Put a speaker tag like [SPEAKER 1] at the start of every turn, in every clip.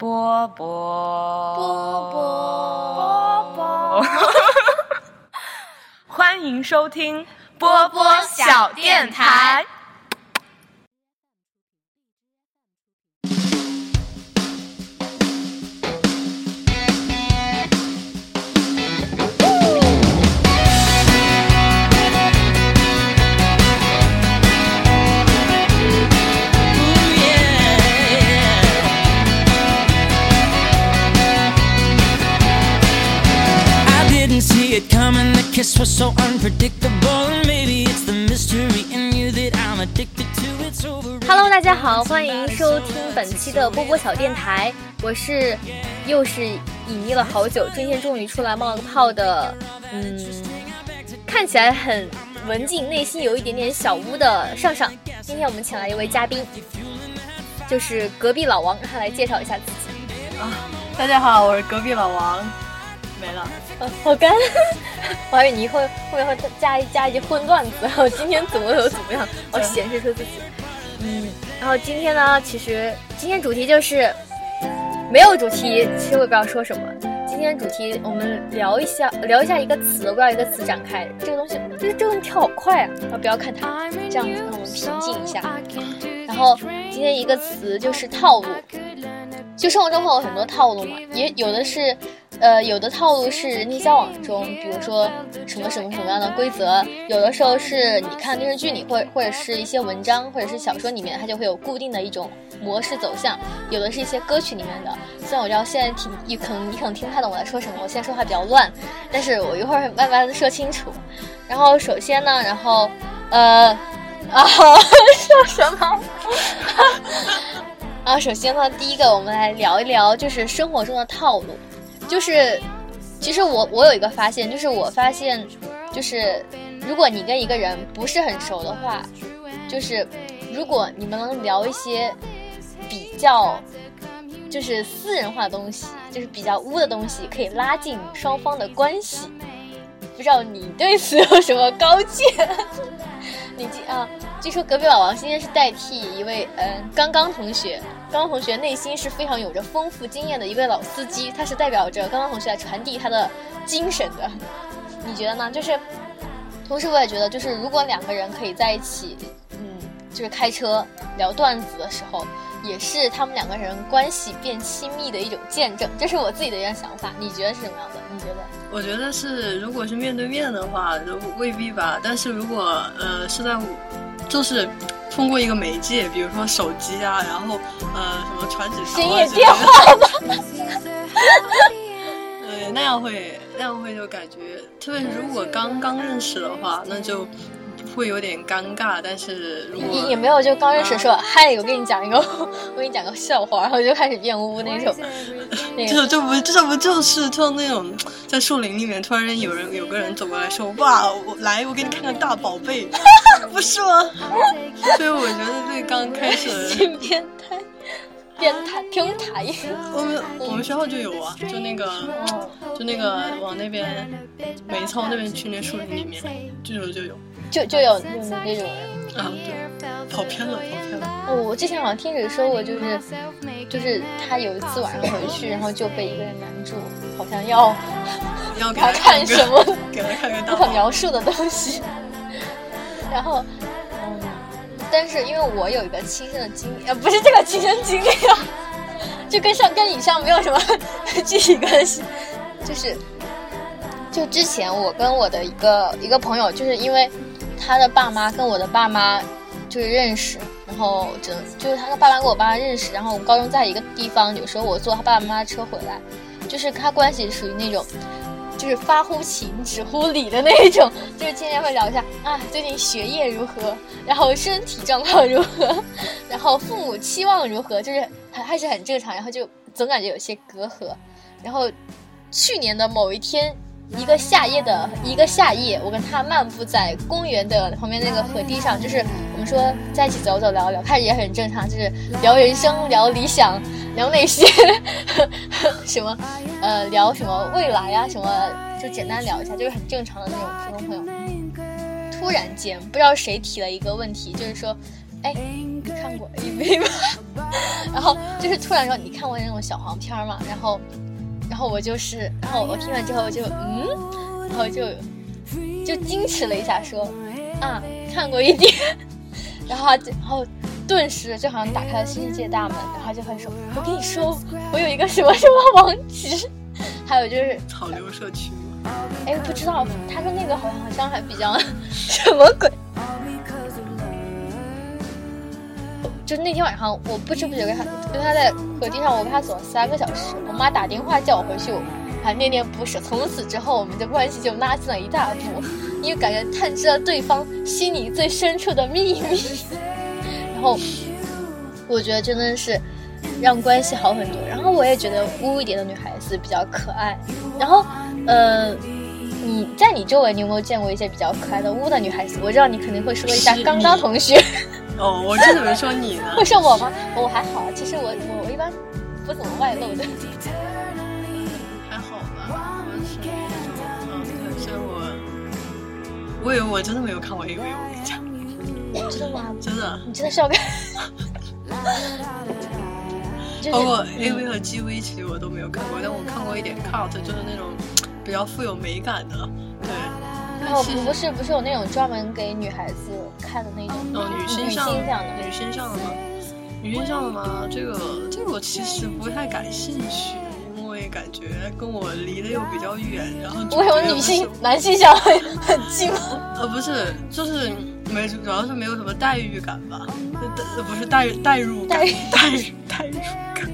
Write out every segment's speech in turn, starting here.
[SPEAKER 1] 波波
[SPEAKER 2] 波
[SPEAKER 1] 波波，欢迎收听
[SPEAKER 2] 波波小电台。
[SPEAKER 3] Kiss was so unpredictable. And maybe it's the mystery in you that I'm addicted to. It's over.
[SPEAKER 2] Hello，大家好，欢迎收听本期的波波小电台，我是又是隐匿了好久，今天终于出来冒了个泡的，嗯，看起来很文静，内心有一点点小污的上上。今天我们请来一位嘉宾，就是隔壁老王，让他来介绍一下自己。
[SPEAKER 1] 啊大家好，我是隔壁老王，没了。
[SPEAKER 2] 呃，好干，我还以为你会后面会加一加一些荤段子，然后今天怎么又怎么样，我显示出自己。嗯，然后今天呢，其实今天主题就是没有主题，其实我也不知道说什么。今天主题我们聊一下，聊一下一个词，我不知道一个词展开。这个东西，这个这个跳好快啊！啊，不要看它，这样子让我们平静一下。然后今天一个词就是套路，就生活中会有很多套路嘛，也有的是，呃，有的套路是人际交往中，比如说什么什么什么样的规则，有的时候是你看电视剧里，或或者是一些文章或者是小说里面，它就会有固定的一种模式走向，有的是一些歌曲里面的。虽然我知道现在挺，你可能你可能听不太懂我在说什么，我现在说话比较乱，但是我一会儿慢慢的说清楚。然后首先呢，然后呃。啊，说什么？啊，首先呢，第一个我们来聊一聊，就是生活中的套路。就是，其实我我有一个发现，就是我发现，就是如果你跟一个人不是很熟的话，就是如果你们能聊一些比较就是私人化的东西，就是比较污的东西，可以拉近双方的关系。不知道你对此有什么高见？你记啊，据说隔壁老王今天是代替一位嗯、刚刚同学，刚刚同学内心是非常有着丰富经验的一位老司机，他是代表着刚刚同学来传递他的精神的。你觉得呢？就是，同时我也觉得，就是如果两个人可以在一起，嗯，就是开车聊段子的时候，也是他们两个人关系变亲密的一种见证。这是我自己的一个想法，你觉得是什么样的？你觉得？
[SPEAKER 4] 我觉得是，如果是面对面的话，未必吧。但是如果呃是在，就是通过一个媒介，比如说手机啊，然后呃什么传纸条、啊、
[SPEAKER 2] 什么电话吧。
[SPEAKER 4] 对，那样会那样会就感觉，特别是如果刚刚认识的话，那就。会有点尴尬，但是如果
[SPEAKER 2] 也没有就刚认识说，嗨、啊，我跟你讲一个，我跟你讲个笑话，然后就开始变污那种。
[SPEAKER 4] 这这不这不就是就那种在树林里面突然有人有个人走过来说，哇，我来我给你看看大宝贝，不是吗？所以我觉得这刚开始
[SPEAKER 2] 的变态。变态，挺台。
[SPEAKER 4] 我们我们学校就有啊，就那个，就那个往那边梅操那边去那树林里面，就有就有，
[SPEAKER 2] 就就有那种那种人
[SPEAKER 4] 啊，对，跑偏了，跑偏了。
[SPEAKER 2] 哦，我之前好像听谁说过，就是就是他有一次晚上回去，然后就被一个人拦住，好像要
[SPEAKER 4] 要给
[SPEAKER 2] 他看什么，
[SPEAKER 4] 给他看个
[SPEAKER 2] 不可描述的东西，然后。但是因为我有一个亲身的经历，呃，不是这个亲身经历啊，就跟上跟以上没有什么 具体关系，就是就之前我跟我的一个一个朋友，就是因为他的爸妈跟我的爸妈就是认识，然后只能就是他的爸妈跟我爸妈认识，然后我们高中在一个地方，有时候我坐他爸爸妈妈车回来，就是他关系属于那种。就是发乎情，止乎礼的那种，就是今天会聊一下啊，最近学业如何，然后身体状况如何，然后父母期望如何，就是还还是很正常，然后就总感觉有些隔阂。然后去年的某一天，一个夏夜的一个夏夜，我跟他漫步在公园的旁边那个河堤上，就是我们说在一起走走聊聊，开始也很正常，就是聊人生、聊理想。聊那些 什么，呃，聊什么未来、啊，什么就简单聊一下，就是很正常的那种普通朋友。突然间，不知道谁提了一个问题，就是说，哎，你看过 AV 吗？然后就是突然说你看过那种小黄片儿嘛，然后，然后我就是，然后我听完之后就嗯，然后就就矜持了一下说啊看过一点，然后他就然后顿时就好像打开了新世界大门，然后就开始说，我跟你说，我有一个什么什么网址，还有就是
[SPEAKER 4] 草榴社区嘛，
[SPEAKER 2] 哎，不知道，他说那个好像好像还比较 什么鬼。就那天晚上，我不知不觉跟他跟他在河堤上，我跟他走了三个小时。我妈打电话叫我回去，我还念念不舍。从此之后，我们的关系就拉近了一大步，因为感觉探知了对方心里最深处的秘密。然后，我觉得真的是让关系好很多。然后我也觉得污一点的女孩子比较可爱。然后，呃，你在你周围，你有没有见过一些比较可爱的污的女孩子？我知道你肯定会说一下刚刚同学。
[SPEAKER 4] 哦，我真的没说你呢。
[SPEAKER 2] 会说我吗？我还好，其实我我我一般不怎么外露的。
[SPEAKER 4] 还好吧，嗯，对，所以我，我以为我真的没有看过 AV，我跟你讲，
[SPEAKER 2] 真的吗？
[SPEAKER 4] 真的，
[SPEAKER 2] 你真的是要看？
[SPEAKER 4] 包括
[SPEAKER 2] 嗯
[SPEAKER 4] AV 和 GV，其实我都没有看过，但我看过一点 cut，就是那种比较富有美感的，对。
[SPEAKER 2] 然后不是不是有那种专门给女孩子看的那种
[SPEAKER 4] 哦，女
[SPEAKER 2] 女
[SPEAKER 4] 性向
[SPEAKER 2] 的
[SPEAKER 4] 女性向的吗？女性向的吗？这个这个我其实不太感兴趣，因为感觉跟我离得又比较远，然后
[SPEAKER 2] 为什么女性男性向很很近吗？
[SPEAKER 4] 呃不是，就是没主要是没有什么代入感吧，呃不是代代入感，代代入感。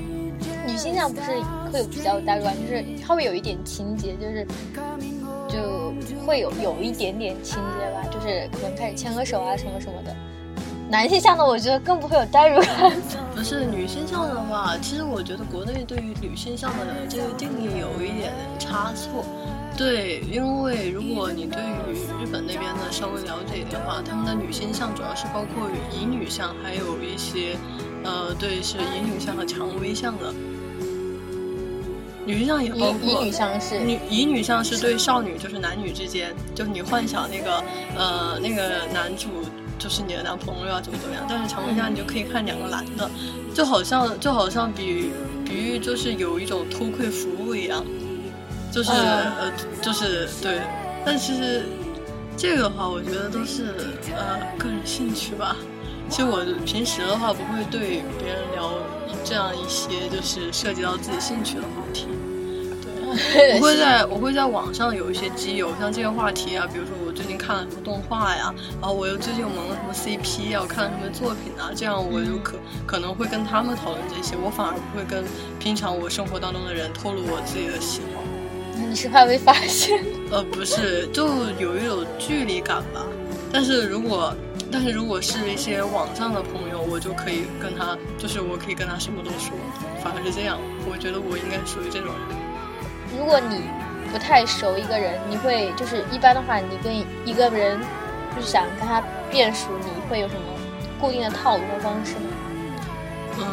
[SPEAKER 2] 女性向不是会有比较代入感，就是稍微有一点情节，就是就会有有一点点情节吧，就是可能开始牵个手啊什么什么的。男性向的我觉得更不会有代入感。
[SPEAKER 4] 不是女性向的话，其实我觉得国内对于女性向的这个定义有一点差错。对，因为如果你对于日本那边的稍微了解一点的话，他们的女性向主要是包括乙女向，还有一些，呃，对，是乙女向和蔷薇向的。女性向也包括
[SPEAKER 2] 女向是
[SPEAKER 4] 女乙女向是对少女，就是男女之间，就是你幻想那个呃那个男主就是你的男朋友啊怎么怎么样，但是常规下你就可以看两个男的，就好像就好像比比喻就是有一种偷窥服务一样，就是、
[SPEAKER 2] 嗯
[SPEAKER 4] 呃就是对，但其实这个的话，我觉得都是呃个人兴趣吧。其实我平时的话不会对别人聊这样一些就是涉及到自己兴趣的话题。我会在我会在网上有一些基友，像这个话题啊，比如说我最近看了什么动画呀，然后我又最近又萌了什么 CP 啊，我看了什么作品啊，这样我就可可能会跟他们讨论这些，我反而不会跟平常我生活当中的人透露我自己的喜好。
[SPEAKER 2] 你是怕被发现？
[SPEAKER 4] 呃，不是，就有一种距离感吧。但是如果但是如果是一些网上的朋友，我就可以跟他，就是我可以跟他什么都说，反而是这样。我觉得我应该属于这种人。
[SPEAKER 2] 如果你不太熟一个人，你会就是一般的话，你跟一个人就是想跟他变熟，你会有什么固定的套路和方式吗？
[SPEAKER 4] 嗯，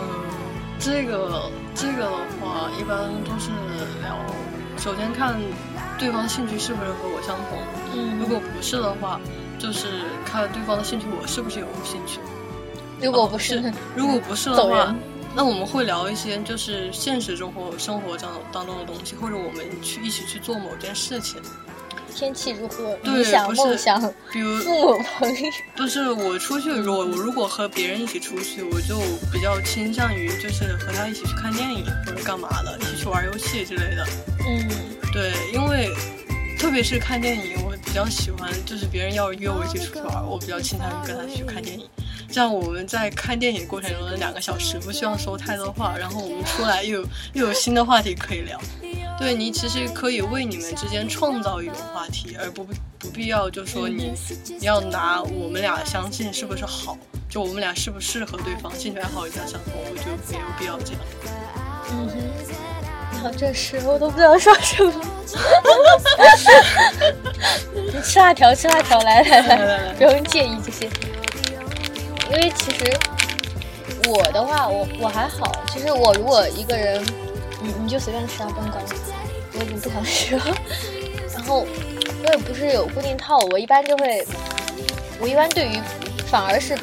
[SPEAKER 4] 这个这个的话，一般都是聊，首先看对方兴趣是不是和我相同。
[SPEAKER 2] 嗯
[SPEAKER 4] 如果不是的话，就是看对方的兴趣我是不是有兴趣。
[SPEAKER 2] 如果不是，
[SPEAKER 4] 是 如果不是的话
[SPEAKER 2] 人，
[SPEAKER 4] 那我们会聊一些就是现实生活生活当当中的东西，或者我们去一起去做某件事情。
[SPEAKER 2] 天气如何？想、梦想、
[SPEAKER 4] 比如，
[SPEAKER 2] 父母、朋友。
[SPEAKER 4] 就是我出去，如果我如果和别人一起出去，我就比较倾向于就是和他一起去看电影或者干嘛的，一起去玩游戏之类的。
[SPEAKER 2] 嗯，
[SPEAKER 4] 对，因为特别是看电影，我比较喜欢，就是别人要约我一起出去玩，我比较倾向于跟他去看电影。这样我们在看电影过程中的两个小时不需要说太多话，然后我们出来又有又有新的话题可以聊。对你其实可以为你们之间创造一种话题，而不不必要就说你你要拿我们俩相信是不是好，就我们俩适不适合对方，兴趣爱好一定要相同，我觉得没有必要这样。
[SPEAKER 2] 嗯哼，好这时我都不知道说什么。你 吃辣条，吃辣条，来来来，
[SPEAKER 4] 来来来
[SPEAKER 2] 不用介意这些。因为其实我的话，我我还好。其实我如果一个人，你你就随便吃啊，不用管我，我也不想说。然后我也不是有固定套，我一般就会，我一般对于反而是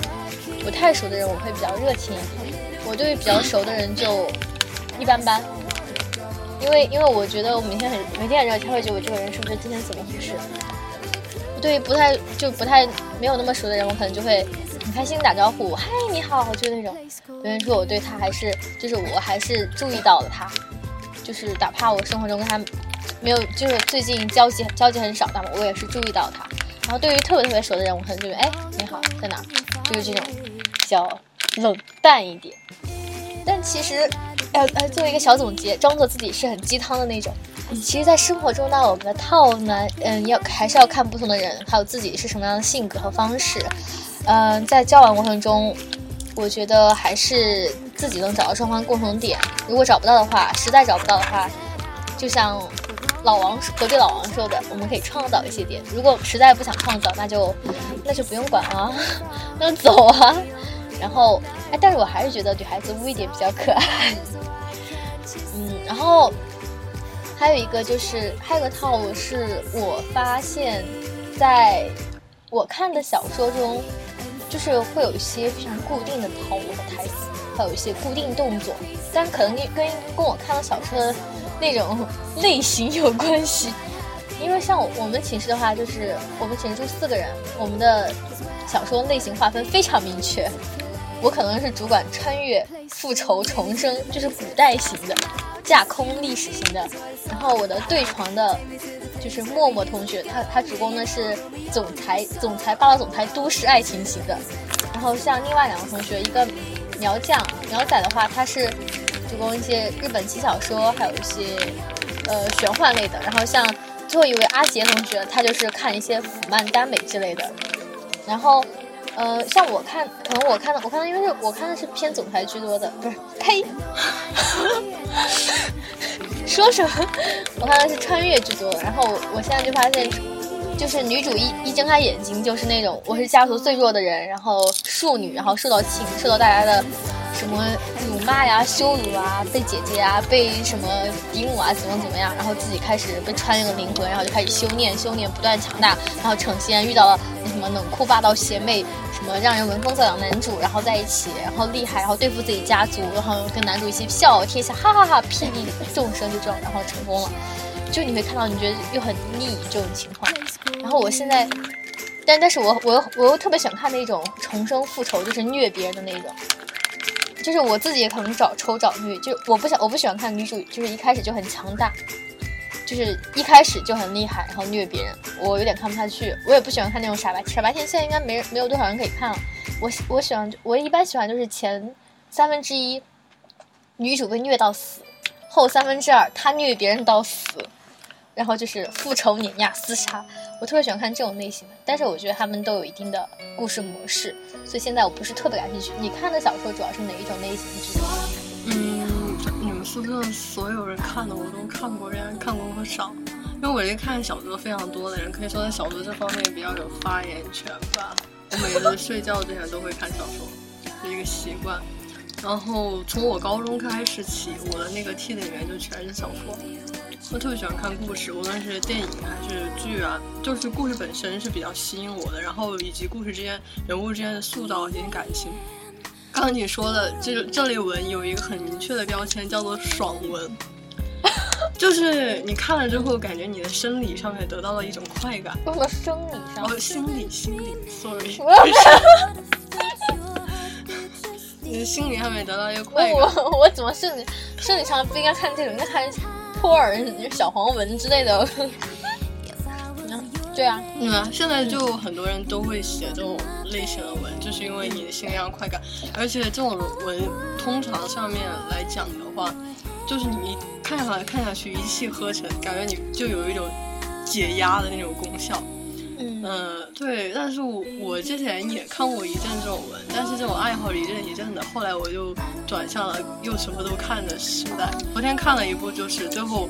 [SPEAKER 2] 不太熟的人，我会比较热情一点；我对于比较熟的人就一般般。因为因为我觉得我每天很每天很热情，会觉得我这个人是不是今天怎么回事？对于不太就不太没有那么熟的人，我可能就会很开心打招呼，嗨你好，就那种，有人说我对他还是就是我还是注意到了他，就是哪怕我生活中跟他没有就是最近交集交集很少，但我也是注意到他。然后对于特别特别熟的人，我可能就哎你好在哪，就是这种比较冷淡一点。但其实。要呃做一个小总结，装作自己是很鸡汤的那种。其实，在生活中呢，我们的套呢，嗯，要还是要看不同的人，还有自己是什么样的性格和方式。嗯，在交往过程中，我觉得还是自己能找到双方共同点。如果找不到的话，实在找不到的话，就像老王隔壁老王说的，我们可以创造一些点。如果实在不想创造，那就那就不用管啊，那就走啊。然后，哎，但是我还是觉得女孩子污一点比较可爱。嗯，然后还有一个就是，还有个套路是我发现，在我看的小说中，就是会有一些非常固定的套路和台词，还有一些固定动作，但可能跟跟跟我看的小说的那种类型有关系。因为像我们寝室的话，就是我们寝室住四个人，我们的小说类型划分非常明确。我可能是主管穿越、复仇、重生，就是古代型的，架空历史型的。然后我的对床的，就是默默同学，他他主攻的是总裁、总裁霸道总裁都市爱情型的。然后像另外两个同学，一个苗将、苗仔的话，他是主攻一些日本轻小说，还有一些呃玄幻类的。然后像最后一位阿杰同学，他就是看一些腐漫耽美之类的。然后。呃，像我看，可能我看的，我看的，因为是我看的是偏总裁居多的，不是呸，说什么？我看的是穿越居多的。然后我现在就发现，就是女主一一睁开眼睛就是那种我是家族最弱的人，然后庶女，然后受到情，受到大家的。什么辱骂呀、羞辱啊，被姐姐啊、被什么嫡母啊，怎么怎么样，然后自己开始被穿越了灵魂，然后就开始修炼，修炼不断强大，然后成仙，遇到了什么冷酷霸道邪魅，什么让人闻风丧胆男主，然后在一起，然后厉害，然后对付自己家族，然后跟男主一起笑傲天下，哈哈哈，霹雳众生就这种，然后成功了。就你会看到，你觉得又很腻这种情况。然后我现在，但但是我我又我又特别喜欢看那种重生复仇，就是虐别人的那种。就是我自己也可能找抽找虐，就我不想我不喜欢看女主，就是一开始就很强大，就是一开始就很厉害，然后虐别人，我有点看不下去。我也不喜欢看那种傻白傻白甜，现在应该没没有多少人可以看了。我我喜欢我一般喜欢就是前三分之一女主被虐到死，后三分之二她虐别人到死。然后就是复仇、碾压、厮杀，我特别喜欢看这种类型的。但是我觉得他们都有一定的故事模式，所以现在我不是特别感兴趣。你看的小说主要是哪一种类型的？
[SPEAKER 4] 嗯，宿舍所有人看的我都看过，人家看过不少。因为我是看小说非常多的人，可以说在小说这方面比较有发言权吧。我每次睡觉之前都会看小说，是一个习惯。然后从我高中开始起，我的那个 T 里面就全是小说。我特别喜欢看故事，无论是电影还是剧啊，就是故事本身是比较吸引我的，然后以及故事之间人物之间的塑造以及感情。刚刚你说的这这类文有一个很明确的标签，叫做爽文，就是你看了之后，感觉你的生理上面得到了一种快感。
[SPEAKER 2] 什么生理上？
[SPEAKER 4] 哦，心理心理，sorry。你的心理上面得到一个快感。
[SPEAKER 2] 我我怎么生理生理上不应该看这种，应该看。托尔、小黄文之类的，对啊，
[SPEAKER 4] 嗯，现在就很多人都会写这种类型的文，就是因为你的心理上快感，而且这种文通常上面来讲的话，就是你看下来看下去一气呵成，感觉你就有一种解压的那种功效。嗯，对，但是我我之前也看过一阵这种文，但是这种爱好一阵一阵的，后来我就转向了又什么都看的时代。昨天看了一部，就是最后，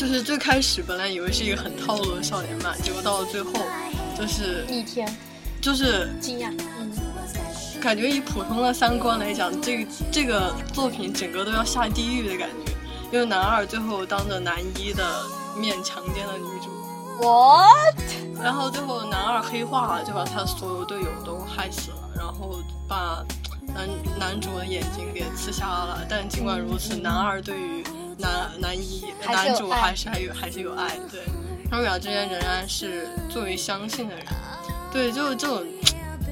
[SPEAKER 4] 就是最开始本来以为是一个很套路的少年漫，结果到了最后，就是
[SPEAKER 2] 逆天，
[SPEAKER 4] 就是
[SPEAKER 2] 惊讶，嗯，
[SPEAKER 4] 感觉以普通的三观来讲，这个这个作品整个都要下地狱的感觉，因为男二最后当着男一的面强奸了女主。
[SPEAKER 2] ，what？
[SPEAKER 4] 然后最后男二黑化了，就把他所有队友都害死了，然后把男男主的眼睛给刺瞎了。但尽管如此，男二对于男男一男主还是还有还是有爱，对，他们俩之间仍然是最为相信的人，对，就是这种，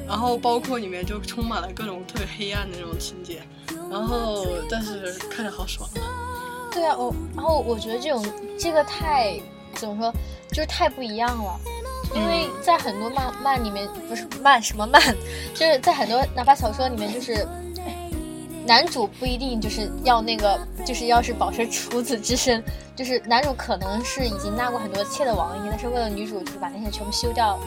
[SPEAKER 4] 然后包括里面就充满了各种特别黑暗的那种情节，然后但是看着好爽啊，
[SPEAKER 2] 对啊，我然后我觉得这种这个太怎么说，就是太不一样了。因为在很多漫漫里面，不是漫什么漫，就是在很多哪怕小说里面，就是哎男主不一定就是要那个，就是要是保持处子之身，就是男主可能是已经纳过很多妾的王爷，但是为了女主就是把那些全部休掉。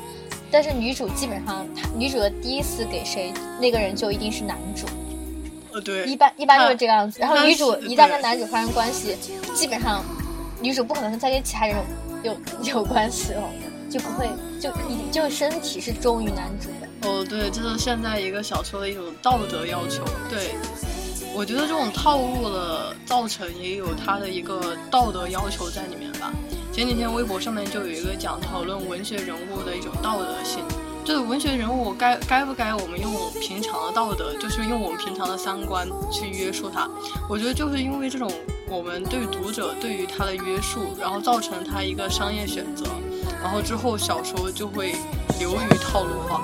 [SPEAKER 2] 但是女主基本上，她女主的第一次给谁，那个人就一定是男主。
[SPEAKER 4] 呃对，
[SPEAKER 2] 一般一般就是这个样子。然后女主一旦跟男主发生关系，基本上女主不可能再跟其他人有有 有关系了，就不会就一就身体是忠于男主的。
[SPEAKER 4] 哦，对，这是现在一个小说的一种道德要求。对，我觉得这种套路的造成也有它的一个道德要求在里面吧。前几天微博上面就有一个讲讨论文学人物的一种道德性，就是文学人物该该不该我们用平常的道德，就是用我们平常的三观去约束他。我觉得就是因为这种我们对读者对于他的约束，然后造成他一个商业选择，然后之后小说就会流于套路化。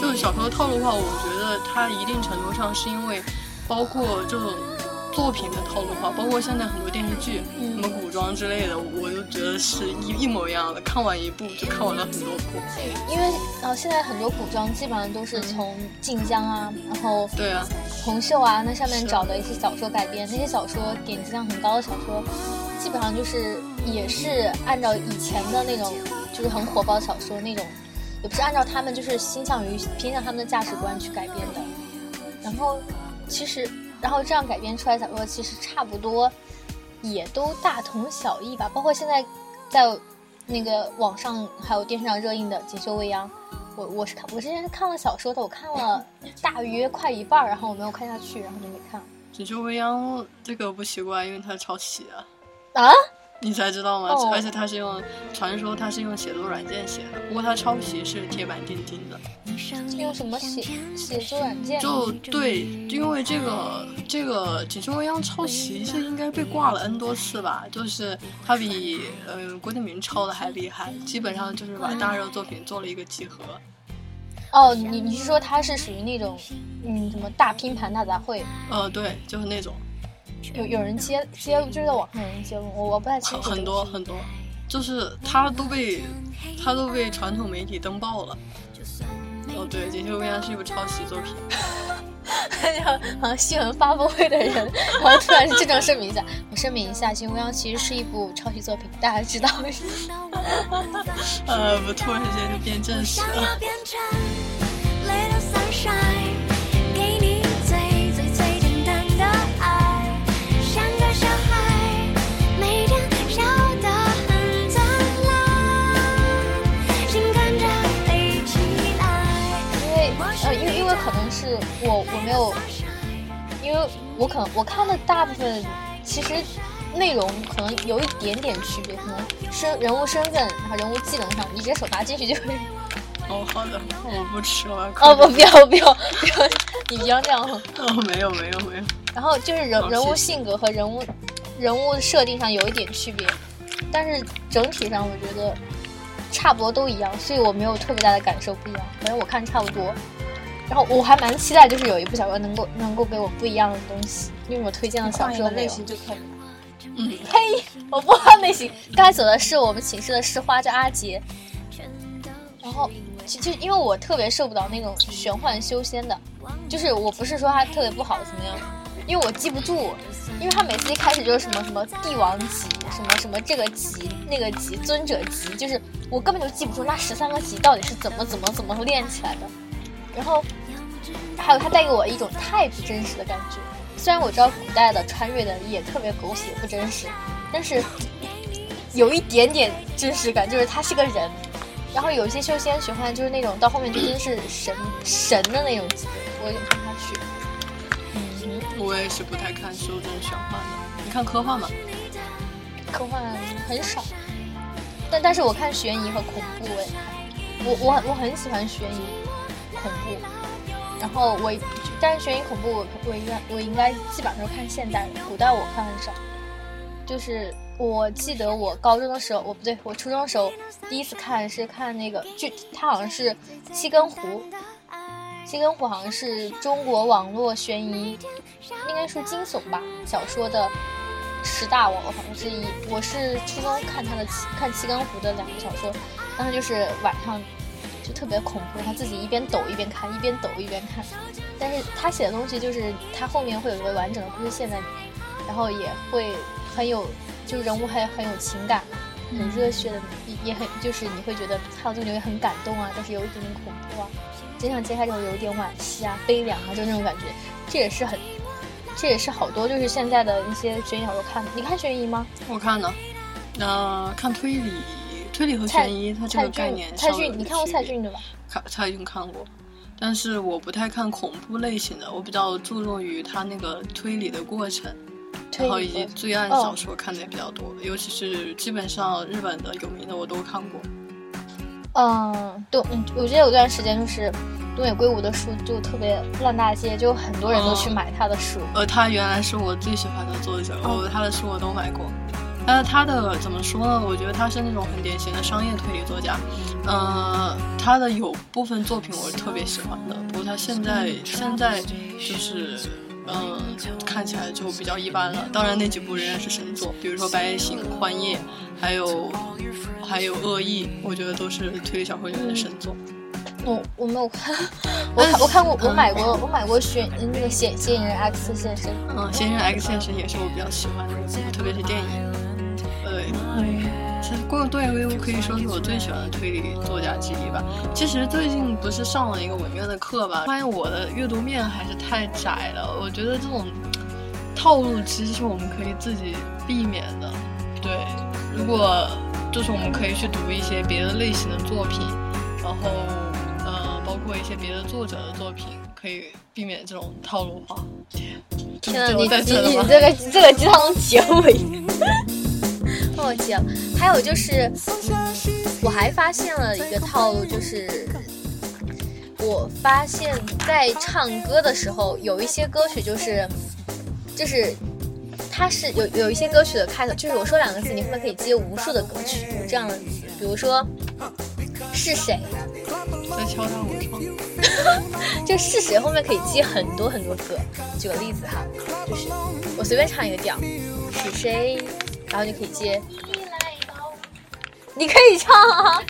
[SPEAKER 4] 就是小说的套路化，我觉得它一定程度上是因为包括这种作品的套路化，包括现在很多电视剧，
[SPEAKER 2] 嗯
[SPEAKER 4] 什么古装之类的，我就觉得是一一模一样的。看完一部就看完了很多部。
[SPEAKER 2] 因为呃现在很多古装基本上都是从晋江啊，然后
[SPEAKER 4] 对啊，
[SPEAKER 2] 红袖啊那上面找的一些小说改编，那些小说点击量很高的小说，基本上就是也是按照以前的那种就是很火爆的小说那种，也不是按照他们就是倾向于偏向他们的价值观去改编的。然后其实，然后这样改编出来小说其实差不多也都大同小异吧，包括现在在那个网上还有电视上热映的《锦绣未央》。我我是看我之前是看了小说的，我看了 大约快一半儿，然后我没有看下去，然后就没看。
[SPEAKER 4] 《锦绣未央》这个不奇怪，因为它抄袭啊，
[SPEAKER 2] 啊？
[SPEAKER 4] 你才知道吗？
[SPEAKER 2] 哦
[SPEAKER 4] 而且它是用传说它是用写作软件写的，不过它抄袭是铁板钉钉的。
[SPEAKER 2] 用什么写写作软件？
[SPEAKER 4] 就对，因为这个这个《锦绣未央》抄袭是应该被挂了 N 多次吧，就是他比呃郭敬明抄的还厉害，基本上就是把大热作品做了一个集合。
[SPEAKER 2] 哦，你你是说他是属于那种嗯什么大拼盘大杂烩？
[SPEAKER 4] 呃，对，就是那种
[SPEAKER 2] 有有人揭揭露，就是在网上有人揭露，我我不太清楚。
[SPEAKER 4] 很很多。很多，就是他都被他都被传统媒体登报了。哦，对，《锦绣未央》是一部抄袭作品。
[SPEAKER 2] 好像新闻发布会的人，然后突然郑重声明一下，我声明一下，《新未央》其实是一部抄袭作品，大家知道为什么。
[SPEAKER 4] 呃，我，突然之间就变正式了。
[SPEAKER 2] 有，因为我可能我看的大部分其实内容可能有一点点区别，可能身人物身份然后人物技能上，你直接手拿进去就可以。
[SPEAKER 4] 哦，好的，我不吃了。
[SPEAKER 2] 哦不，不要不要不要，你不要这样。
[SPEAKER 4] 哦，没有没有没有。
[SPEAKER 2] 然后就是人人物性格和人物人物设定上有一点区别，但是整体上我觉得差不多都一样，所以我没有特别大的感受不一样，反正我看差不多。然后我还蛮期待，就是有一部小说能够能够给我不一样的东西，因为我推荐的小说类型。
[SPEAKER 1] 就可以。
[SPEAKER 4] 嗯，
[SPEAKER 2] 呸！我不换类型，刚才走的是我们寝室的市花，叫阿杰。然后，其其实因为我特别受不了那种玄幻修仙的，就是我不是说它特别不好怎么样，因为我记不住，因为他每次一开始就是什么什么帝王级，什么什么这个级那个级尊者级，就是我根本就记不住那十三个级到底是怎么怎么怎么练起来的。然后还有它带给我一种太不真实的感觉。虽然我知道古代的穿越的也特别狗血不真实，但是有一点点真实感，就是他是个人。然后有一些修仙玄幻就是那种到后面就真的是神神的那种级别，我有点看不下去。嗯
[SPEAKER 4] 我也是不太看修真玄幻的。你看科幻吗？
[SPEAKER 2] 科幻很少。但但是我看悬疑和恐怖哎，我我我很喜欢悬疑恐怖，然后我但是悬疑恐怖我我应该我应该基本上都是看现代的，古代我看很少。就是我记得我高中的时候，我不对，我初中的时候第一次看是看那个剧，它好像是《七根湖》，《七根湖》好像是中国网络悬疑，应该说惊悚吧小说的十大网络好像之一。我是初中看他的七看《七根湖》的两个小说，当时就是晚上就特别恐怖，他自己一边抖一边看，一边抖一边看。但是他写的东西就是他后面会有一个完整的故事线在里面，然后也会很有，就人物还很有情感，很热血的，也很就是你会觉得看到这个也很感动啊，但是有一点点恐怖啊，真相揭开之后有一点惋惜啊、悲凉啊，就那种感觉。这也是很，这也是好多就是现在的一些悬疑小说看的。你看悬疑吗？
[SPEAKER 4] 我看的，呃，看推理，推理和悬疑，它这个概念
[SPEAKER 2] 骏，蔡骏，你看过蔡骏对吧？
[SPEAKER 4] 看蔡骏看过，但是我不太看恐怖类型的，我比较注重于他那个推理的过程，然后以及罪案
[SPEAKER 2] 哦
[SPEAKER 4] 小说看的也比较多，尤其是基本上日本的有名的我都看过。
[SPEAKER 2] 嗯，对，嗯，我记得有段时间就是东野圭吾的书就特别烂大街，就很多人都去
[SPEAKER 4] 哦
[SPEAKER 2] 买他的书。
[SPEAKER 4] 呃，他原来是我最喜欢的作者，
[SPEAKER 2] 哦
[SPEAKER 4] 我他的书我都买过。但是他的怎么说呢？我觉得他是那种很典型的商业推理作家。呃，他的有部分作品我是特别喜欢的，不过他现在现在就是，嗯、看起来就比较一般了。当然那几部仍然是神作，比如说《白夜行》《幻夜》，还有还有《恶意》，我觉得都是推理小说里面的神作。
[SPEAKER 2] 我我没有看，我看我看过，我
[SPEAKER 4] 嗯
[SPEAKER 2] 买过，我买过选那个嫌嫌疑人 X 现身。
[SPEAKER 4] 嗯，《嫌疑人 X 现身》也是我比较喜欢的，特别是电影。对，
[SPEAKER 2] 嗯，
[SPEAKER 4] 其实宫东野圭吾可以说是我最喜欢的推理作家之一吧。其实最近不是上了一个文院的课吧，发现我的阅读面还是太窄了。我觉得这种套路其实是我们可以自己避免的。对，如果就是我们可以去读一些别的类型的作品，然后呃，包括一些别的作者的作品，可以避免这种套路化。
[SPEAKER 2] 天呐，你你你这个这个鸡汤结尾，忘记了。还有就是，我还发现了一个套路，就是我发现，在唱歌的时候，有一些歌曲就是就是。它是有有一些歌曲的开头，就是我说两个字，你后面可以接无数的歌曲，有这样比如说 是谁，
[SPEAKER 4] 在敲打我窗。
[SPEAKER 2] 就是谁后面可以接很多很多歌。举个例子哈，就是我随便唱一个调，是谁，然后就可以接。你可以唱啊！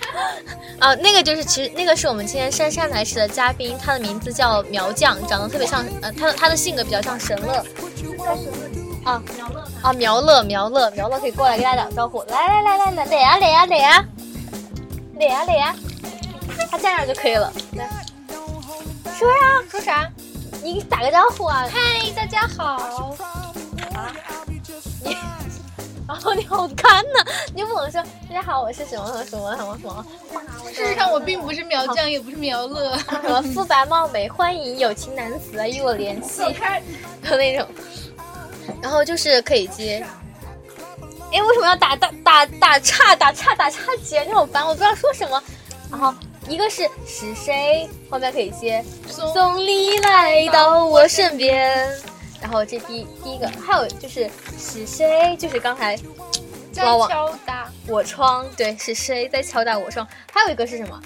[SPEAKER 2] 啊，那个就是其实那个是我们今天姗姗来迟的嘉宾，他的名字叫苗酱，长得特别像呃，他的他的性格比较像神乐。啊啊，苗乐苗乐苗乐可以过来跟大家打个招呼，来来来来来来呀来呀来呀来呀来呀，他站那儿就可以了。来，说呀说啥？你打个招呼啊！嗨，大家好。啊，你，然后你好干呐！你就不能说大家好，我是什么什么什么什么。
[SPEAKER 5] 事实上，我并不是苗疆，也不是苗乐。
[SPEAKER 2] 什么肤白貌美，欢迎有情男子来与我联系，就那种。然后就是可以接。哎，为什么要打打打打岔打岔打岔接？你好烦，我不知道说什么。然后一个是是谁，后面可以接送你来到我身边。然后这第第一个，还有就是是谁，就是刚才
[SPEAKER 5] 在
[SPEAKER 2] 往往
[SPEAKER 5] 敲打，
[SPEAKER 2] 我窗，对，是谁在敲打我窗？还有一个是什么？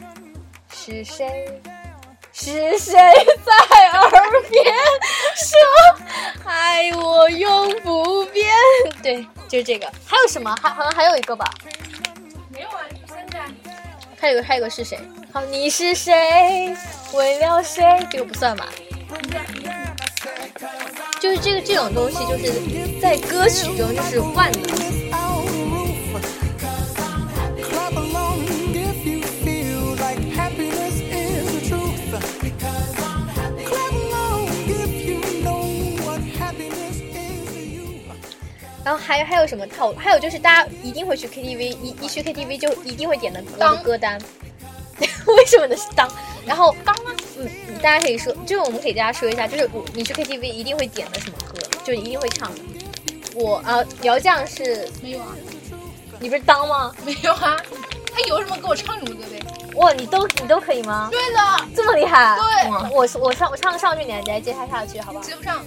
[SPEAKER 2] 是谁？是谁在耳边说爱我永不变？对，就是这个。还有什么？还好像还有一个吧？
[SPEAKER 5] 没有啊，现在
[SPEAKER 2] 还有个，还有个是谁？好，你是谁？为了谁？这个不算吧？就是这个这种东西，就是在歌曲中就是万能。然后还有还有什么套路？还有就是大家一定会去 KTV，一一去 KTV 就一定会点的歌
[SPEAKER 5] 当
[SPEAKER 2] 歌单。为什么呢？是当，然后当呢？嗯，大家可以说，就是我们可以大家说一下，就是我你去 KTV 一定会点的什么歌，就一定会唱的。我啊，苗酱是
[SPEAKER 5] 没有啊，
[SPEAKER 2] 你不是当吗？
[SPEAKER 5] 没有啊，他有什么给我唱什么歌呗。
[SPEAKER 2] 哇，你都你都可以吗？
[SPEAKER 5] 对的，
[SPEAKER 2] 这么厉害？
[SPEAKER 5] 对，
[SPEAKER 2] 我我唱我唱上去，你来你来接他下去，好不好？
[SPEAKER 5] 接不上。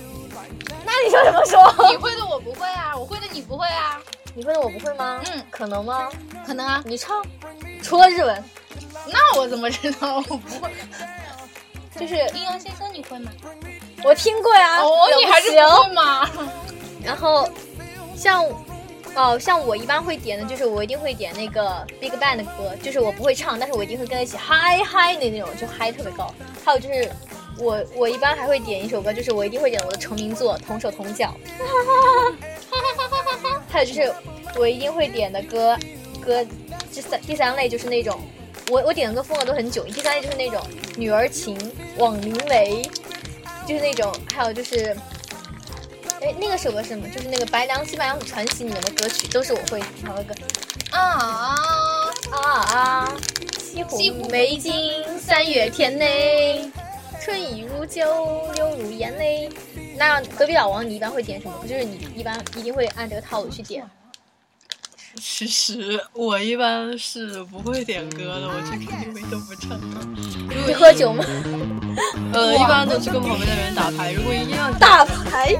[SPEAKER 2] 那你说什么说？
[SPEAKER 5] 你会的我不会啊，我会的你不会啊。
[SPEAKER 2] 你会的我不会吗？
[SPEAKER 5] 嗯，
[SPEAKER 2] 可能吗？
[SPEAKER 5] 可能啊。
[SPEAKER 2] 你唱，除了日文，
[SPEAKER 5] 那我怎么知道？我不会。
[SPEAKER 2] 就是
[SPEAKER 5] 阴阳先生，你会吗？
[SPEAKER 2] 我听过呀。
[SPEAKER 5] 哦，你还是不会吗？
[SPEAKER 2] 然后，像，哦，像我一般会点的就是我一定会点那个 Big Bang 的歌，就是我不会唱，但是我一定会跟他一起嗨嗨的那种，就嗨特别高。还有就是，我我一般还会点一首歌，就是我一定会点我的成名作《同手同脚》。还有就是，我一定会点的歌，歌第三第三类就是那种，我我点的歌风格都很迥异。第三类就是那种女儿情、枉凝眉，就是那种，还有就是。哎，那个首歌是什么？就是那个《白娘西白娘子传奇》里面的歌曲，都是我会唱的歌。
[SPEAKER 5] 啊
[SPEAKER 2] 啊啊！西湖美景三月天嘞，春意如酒，柳如烟嘞。那隔壁老王，你一般会点什么？就是你一般一定会按这个套路去点。
[SPEAKER 4] 其实我一般是不会点歌的，我去 KTV 都不唱歌。
[SPEAKER 2] 你喝酒吗？
[SPEAKER 4] 呃，一般都是跟旁边的人打牌。如果一定要
[SPEAKER 2] 打牌。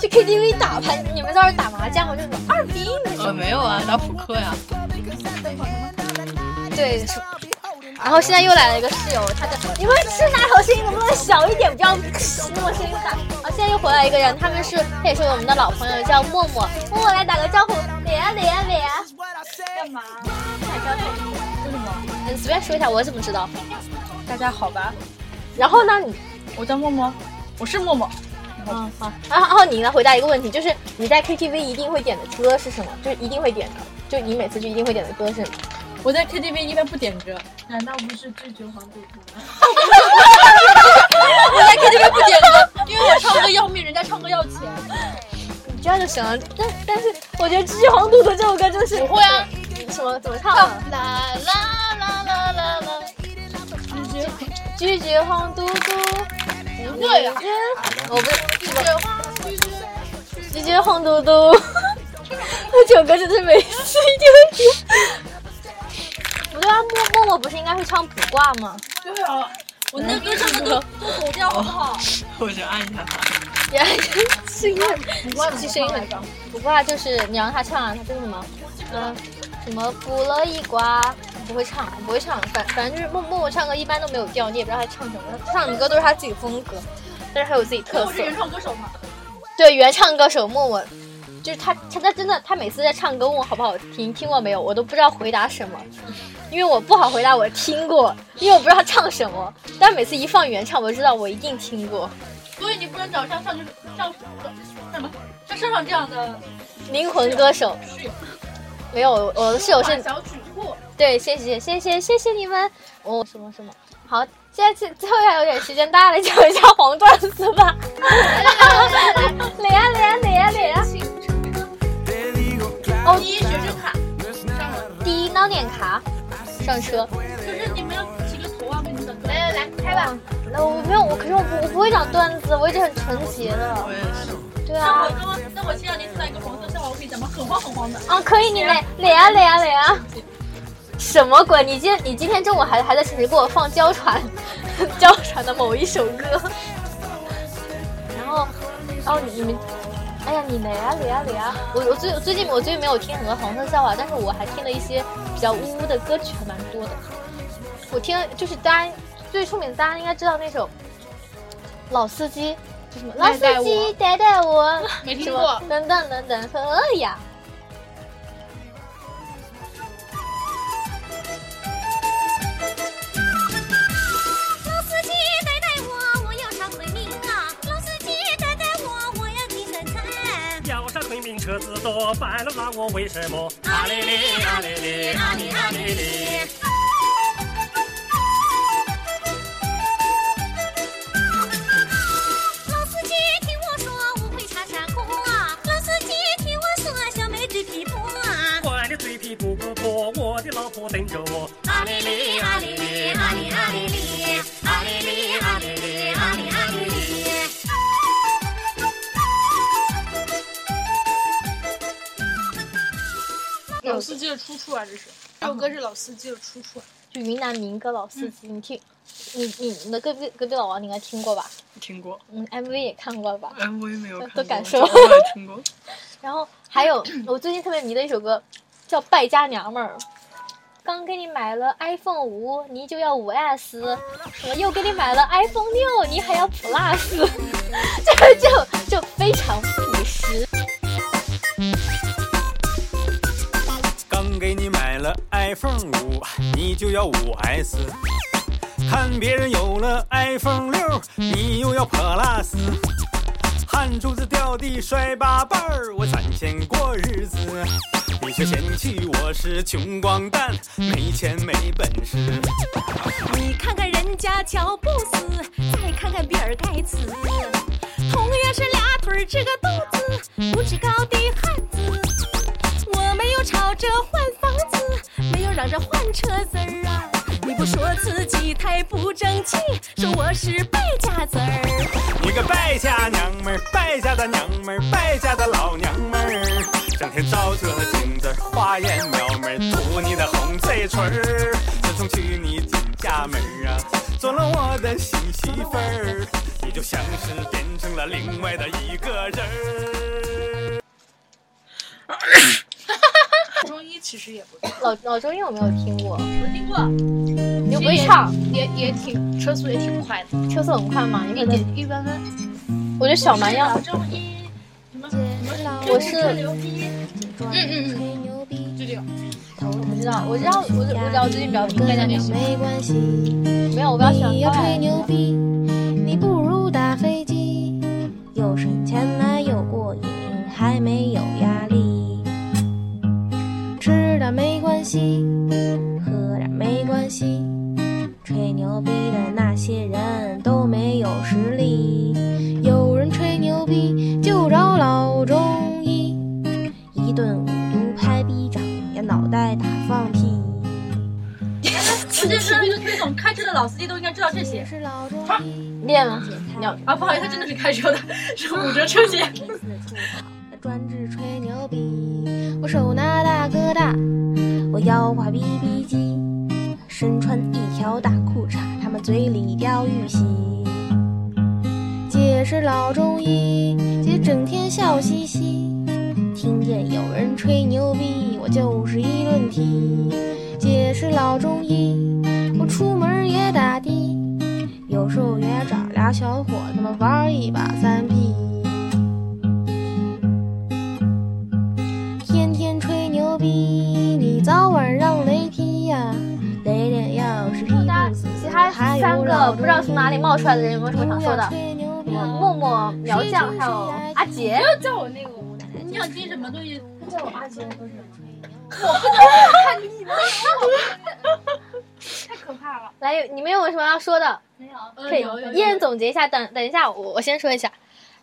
[SPEAKER 2] 去 KTV 打牌，你们倒是打麻将吗？就是二比一那种。
[SPEAKER 4] 呃，没有啊，打扑克呀。
[SPEAKER 2] 对，然后现在又来了一个室友，他的你们是哪头声音能不能小一点，不要那么声音大。啊，现在又回来一个人，他们是他也是我们的老朋友，叫默默。默默来打个招呼，脸啊脸啊脸啊。
[SPEAKER 5] 干嘛？
[SPEAKER 2] 打招呼。
[SPEAKER 5] 为什么？
[SPEAKER 2] 你，随便说一下，我怎么知道？
[SPEAKER 5] 大家好吧。
[SPEAKER 2] 然后呢？你
[SPEAKER 5] 我叫默默，我是默默。
[SPEAKER 2] 嗯好，然后然后你来回答一个问题，就是你在 KTV 一定会点的歌是什么？就是一定会点的，就你每次就一定会点的歌是什么？
[SPEAKER 5] 我在 KTV 一般不点歌，难道不是拒绝黄赌毒吗？
[SPEAKER 2] 样就行了，但但是我觉得《拒绝黄赌毒》这首歌就是
[SPEAKER 5] 不会啊，
[SPEAKER 2] 什么怎么唱的？
[SPEAKER 5] 啦啦啦啦啦啦，
[SPEAKER 2] 拒绝拒绝黄赌毒。
[SPEAKER 5] 不会啊，
[SPEAKER 2] 我不是
[SPEAKER 5] 拒绝黄拒绝
[SPEAKER 2] 拒绝黄嘟嘟。这首歌真是每次一定会听。不对啊，默默默不是应该会唱卜卦吗？
[SPEAKER 5] 对啊，我那歌唱的都都口调好不好？
[SPEAKER 4] 我就按一下他。
[SPEAKER 2] 你按声音，
[SPEAKER 5] 卜卦
[SPEAKER 2] 其实声音很高。卜卦就是你让他唱啊，他说什么？嗯，什么卜了一卦。不会唱，不会唱，反反正就是默默默唱歌一般都没有调，你也不知道他唱什么，唱的歌都是他自己风格，但是还有自己特色。
[SPEAKER 5] 原唱歌手嘛？
[SPEAKER 2] 对，原唱歌手默默，就是他，他他真的，他每次在唱歌问我好不好听，听过没有，我都不知道回答什么，因为我不好回答我听过，因为我不知道他唱什么，但每次一放原唱，我就知道我一定听过。
[SPEAKER 5] 所以你不能找像像就是像什么像上上这样的
[SPEAKER 2] 灵魂歌手。没有，我的室友是
[SPEAKER 5] 小曲库。
[SPEAKER 2] 对，谢谢谢谢谢谢你们。哦，什么什么？好，现在最最后还有点时间，大家来讲一下黄段子吧。来呀来呀来呀来呀！
[SPEAKER 5] 哦，第一学生卡
[SPEAKER 2] 第一闹点卡上车。
[SPEAKER 5] 可是你们来来来，开吧。
[SPEAKER 2] 那我没有，我可是我不我不会讲段子，我一直很纯洁的。
[SPEAKER 4] 我也是。
[SPEAKER 2] 对啊。
[SPEAKER 5] 那我那我先让你出来一个黄色笑话，我可以讲吗？很黄很黄的。
[SPEAKER 2] 啊，可以，你来来啊来啊来啊！什么鬼？你今你今天中午还还在寝室给我放娇喘，娇喘的某一首歌，然后，哦你们，哎呀你来啊来啊来啊！我我最最近我最近没有听很多黄色笑话，但是我还听了一些比较污污的歌曲，还蛮多的。我听就是大家最出名的，大家应该知道那首老司机，就什么？老司机带带我，
[SPEAKER 5] 没听过，
[SPEAKER 2] 等等等等和呀。
[SPEAKER 6] 车子多，白了拉我为什么？啊哩哩啊哩哩啊哩啊哩哩。
[SPEAKER 7] 司机
[SPEAKER 6] 的
[SPEAKER 5] 出处啊，这是。这首歌是老司机的出处。
[SPEAKER 2] 就云南民歌老司机，你听，你你你的隔壁隔壁老王你应该听过吧？
[SPEAKER 4] 听过
[SPEAKER 2] 嗯，MV 也看过了吧
[SPEAKER 4] ？，MV 没有看过，
[SPEAKER 2] 都感受
[SPEAKER 4] 我也听过。
[SPEAKER 2] 然后还有我最近特别迷的一首歌，叫《败家娘们儿》。刚给你买了 iPhone 五，你就要五 S，我又给你买了 iPhone 六，你还要 Plus，就就就非常
[SPEAKER 6] 了 iPhone 五，你就要五 S。看别人有了 iPhone 六，你又要 Plus。汗珠子掉地摔八瓣儿，我攒钱过日子。你却嫌弃我是穷光蛋，没钱没本事。
[SPEAKER 7] 你看看人家乔布斯，再看看比尔盖茨，同样是俩腿儿这个肚子，不知高低汉子。我没有吵着换，嚷着换车子儿啊！你不说自己太不争气，说我是败家子儿。
[SPEAKER 6] 你个败家娘们儿，败家的娘们儿，败家的老娘们儿，整天照着镜子花言巧语，涂你的红嘴唇儿。自从娶你进家门儿啊，做了我的新媳妇儿，你就像是变成了另外的一个人儿。
[SPEAKER 5] 中医其实也不错，
[SPEAKER 2] 老老周音我没有听过，
[SPEAKER 5] 我听过，
[SPEAKER 2] 你又不会唱，
[SPEAKER 5] 也也挺车速也挺快的，
[SPEAKER 2] 车速很快吗？你
[SPEAKER 5] 一
[SPEAKER 2] 可能
[SPEAKER 5] 点一般般。
[SPEAKER 2] 我觉得小蛮腰
[SPEAKER 5] 老，中医什么什么
[SPEAKER 2] 我是
[SPEAKER 5] 牛逼，
[SPEAKER 7] 嗯
[SPEAKER 5] 嗯嗯，就这个。
[SPEAKER 2] 我知道，我知道，我我知道最近比较听败家
[SPEAKER 7] 没关系，
[SPEAKER 2] 没有，我比较喜欢
[SPEAKER 7] 你要
[SPEAKER 2] 高矮
[SPEAKER 7] 吹牛逼，你不如打飞机，有省钱来又过瘾，还没有压力。没关系，喝点没关系，吹牛逼的那些人都没有实力。有人吹牛逼就找老中医，一顿五毒拍逼掌呀，脑袋打放屁。
[SPEAKER 5] 实际上，一个推总开车的老司机都应该知道这些。
[SPEAKER 7] 是老中医。
[SPEAKER 2] 练吗？你要
[SPEAKER 5] 啊，不好意思，他真的是开车的，是五折车险。
[SPEAKER 7] 专治吹牛逼，我手拿大，我腰挎 BB 机，身穿一条大裤衩，他们嘴里叼玉玺。姐是老中医，姐整天笑嘻嘻，听见有人吹牛逼，我就是一顿踢。姐是老中医，我出门也打的，有时候也找俩小伙子们玩一把三 P。逼，你早晚让雷劈呀！雷电要是劈
[SPEAKER 2] 其他
[SPEAKER 7] 不死，
[SPEAKER 2] 其他
[SPEAKER 7] 还有
[SPEAKER 2] 三个
[SPEAKER 7] 老
[SPEAKER 2] 不知道从哪里冒出来的人有没有什么想说的？
[SPEAKER 7] 吹牛逼
[SPEAKER 2] 我默默、苗酱还有阿杰
[SPEAKER 5] 不，要叫我那个，我你想听什么东西？叫我阿杰不是？太可怕了。
[SPEAKER 2] 来，你们有没有什么要说的？
[SPEAKER 5] 没有，
[SPEAKER 2] 可以
[SPEAKER 5] 有有
[SPEAKER 2] 一人总结一下。等等一下，我我先说一下。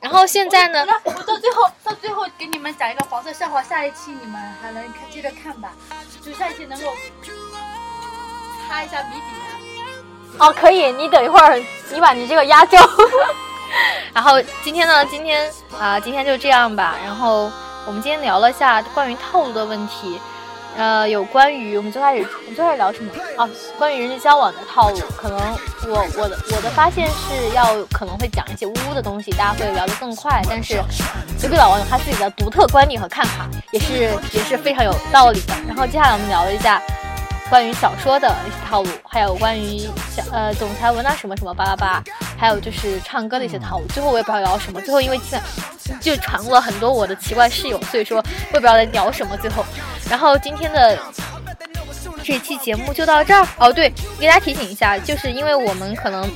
[SPEAKER 2] 然后现在呢，
[SPEAKER 5] 我到最后，到最后给你们讲一个黄色笑话，下一期你们还能看接着看吧，就下一期能够擦一下谜底的。
[SPEAKER 2] 哦，可以，你等一会儿，你把你这个压轴。然后今天呢，今天啊、今天就这样吧。然后我们今天聊了一下关于套路的问题，呃，有关于我们最开始我们最开始聊什么？啊，关于人际交往的套路。可能我我的我的发现是要可能会讲一些污污的东西，大家会聊得更快。但是隔壁老王有他自己的独特观点和看法，也是 也是非常有道理的。然后接下来我们聊了一下。关于小说的一些套路，还有关于小呃总裁文啊什么什么巴拉巴，还有就是唱歌的一些套路。最后我也不知道聊什么，最后因为现在就传过了很多我的奇怪室友，所以说我也不知道在聊什么。最后，然后今天的这期节目就到这儿。哦，对，给大家提醒一下，就是因为我们可能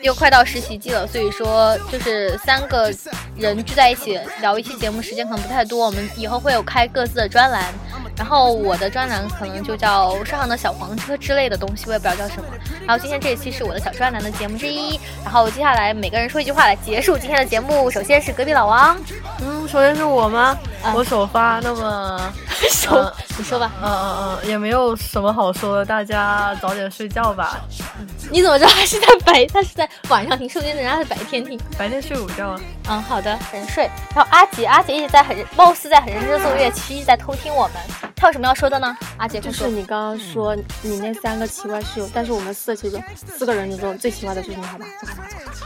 [SPEAKER 2] 又快到实习季了，所以说就是三个人聚在一起聊一期节目时间可能不太多，我们以后会有开各自的专栏。然后我的专栏可能就叫“上上的小黄车”之类的东西，我也不知道叫什么。然后今天这一期是我的小专栏的节目之一。然后接下来每个人说一句话来结束今天的节目。首先是隔壁老王，
[SPEAKER 4] 嗯，首先是我吗？
[SPEAKER 2] 啊
[SPEAKER 4] 我首发，那么，
[SPEAKER 2] 首、
[SPEAKER 4] 呃
[SPEAKER 2] 你说吧，
[SPEAKER 4] 嗯嗯嗯，也没有什么好说的，大家早点睡觉吧，
[SPEAKER 2] 你怎么知道他是在白？他是在晚上听，说不定人家是白天听。
[SPEAKER 4] 白天睡午觉啊。
[SPEAKER 2] 嗯，好的，很睡。然后阿杰，阿杰一直在很貌似在很认真的做乐，其实一直在偷听我们。他有什么要说的呢？阿杰。
[SPEAKER 8] 就是你刚刚说你那三个奇怪室友，但是我们四个其中四个人之中最奇怪的就是你，好吧？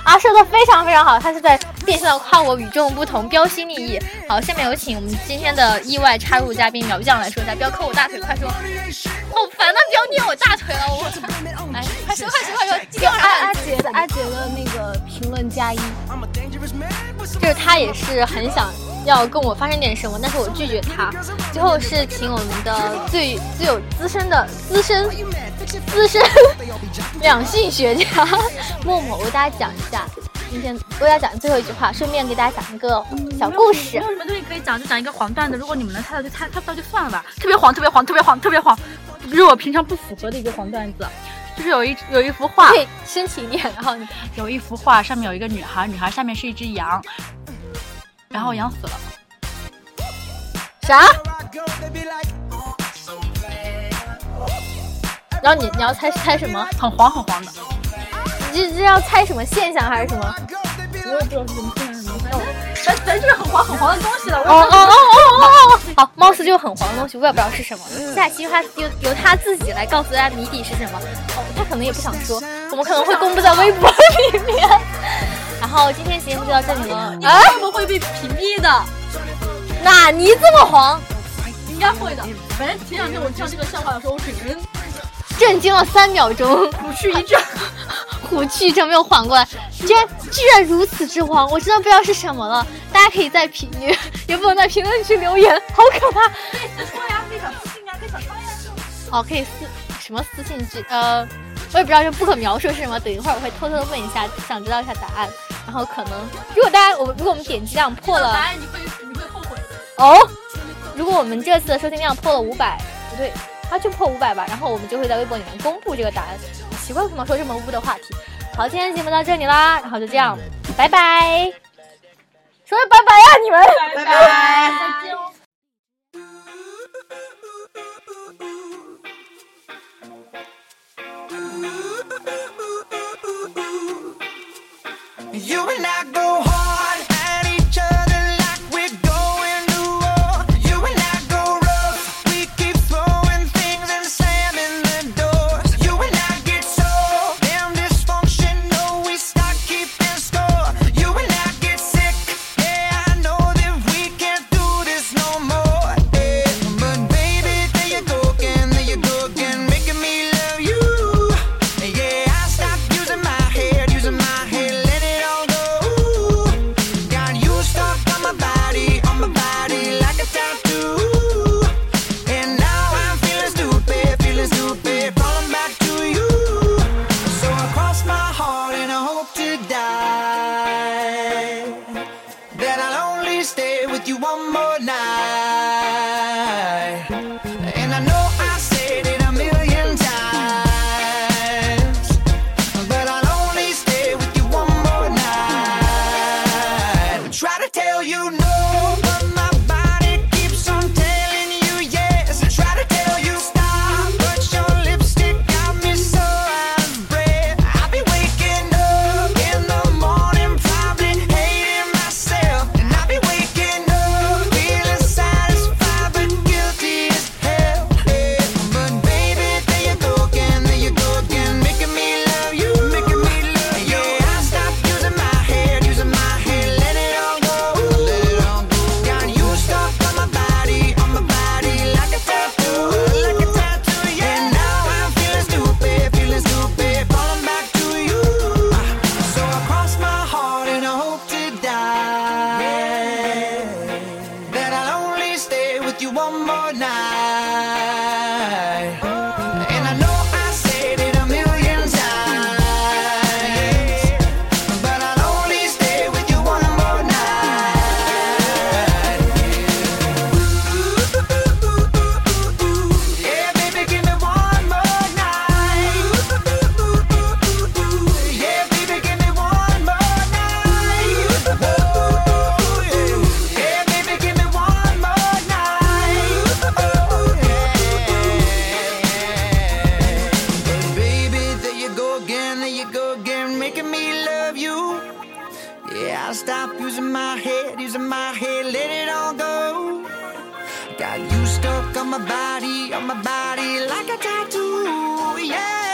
[SPEAKER 2] 啊，说的非常非常好，他是在变相的夸我与众不同，标新立异。好，下面有请我们今天的意外插入嘉宾苗酱来说一下，不要扣我大腿，快说。好烦啊！不要捏我大腿了，我操！来，快说快说快说，第二
[SPEAKER 8] 阿阿杰的阿杰的那个评论加一，
[SPEAKER 2] 就是他也是很想要跟我发生点什么，但是我拒绝他。最后是请我们的最最有资深的资深资深两性学家默默为大家讲一下。今天为大家讲最后一句话，顺便给大家讲一个小故事没
[SPEAKER 5] 有。什么东西可以讲就讲一个黄段子，如果你们能猜到就猜，猜不到就算了吧。特别黄，特别黄，特别黄，特别黄，不是我平常不符合的一个黄段子。就是有一有一幅画，
[SPEAKER 2] 对，深情一点，然后你
[SPEAKER 5] 有一幅画，上面有一个女孩，女孩下面是一只羊，然后羊死了。
[SPEAKER 2] 啥？然后你你要猜猜什么？
[SPEAKER 5] 很黄很黄的，
[SPEAKER 2] 你这这要猜什么现象还是什么？
[SPEAKER 5] 我也不知道是什么现象什么，反正咱咱就是很黄很黄的东西了。
[SPEAKER 2] 哦哦哦哦哦哦！好，貌似就是很黄的东西，我也不知道是什么。下期他由由他自己来告诉大家谜底是什么。哦，他可能也不想说，我们可能会公布在微博里面。然后今天节目就到这里了。
[SPEAKER 5] 你
[SPEAKER 2] 啊，
[SPEAKER 5] 会不会被屏蔽的？
[SPEAKER 2] 哪泥这么黄？
[SPEAKER 5] 应该会的。反正前两天我讲这个笑话的时候，我整个人
[SPEAKER 2] 震惊了三秒钟，
[SPEAKER 5] 虎躯一震。
[SPEAKER 2] 虎躯一震没有缓过来，居然居然如此之慌，我真的不知道是什么了。大家可以在评也也不能在评论区留言，好可怕。
[SPEAKER 5] 可以私说呀，可以小私信呀，可以呀。
[SPEAKER 2] 哦，可以私什么私信之呃，我也不知道这不可描述是什么。等一会儿我会偷偷的问一下，想知道一下答案。然后可能如果大家我们如果我们点击量破了
[SPEAKER 5] 答案你会你会后悔的。
[SPEAKER 2] 哦，如果我们这次的收听量破了五百，不对，它就破五百吧，然后我们就会在微博里面公布这个答案。奇怪，为什么说这么污的话题？好，今天节目到这里啦，然后就这样，拜拜。说拜拜呀、你们。
[SPEAKER 4] 拜拜。
[SPEAKER 5] 再见哦。
[SPEAKER 9] You and I go hard head, using my head, let it all go. Got you stuck on my body, on my body, like a tattoo, yeah.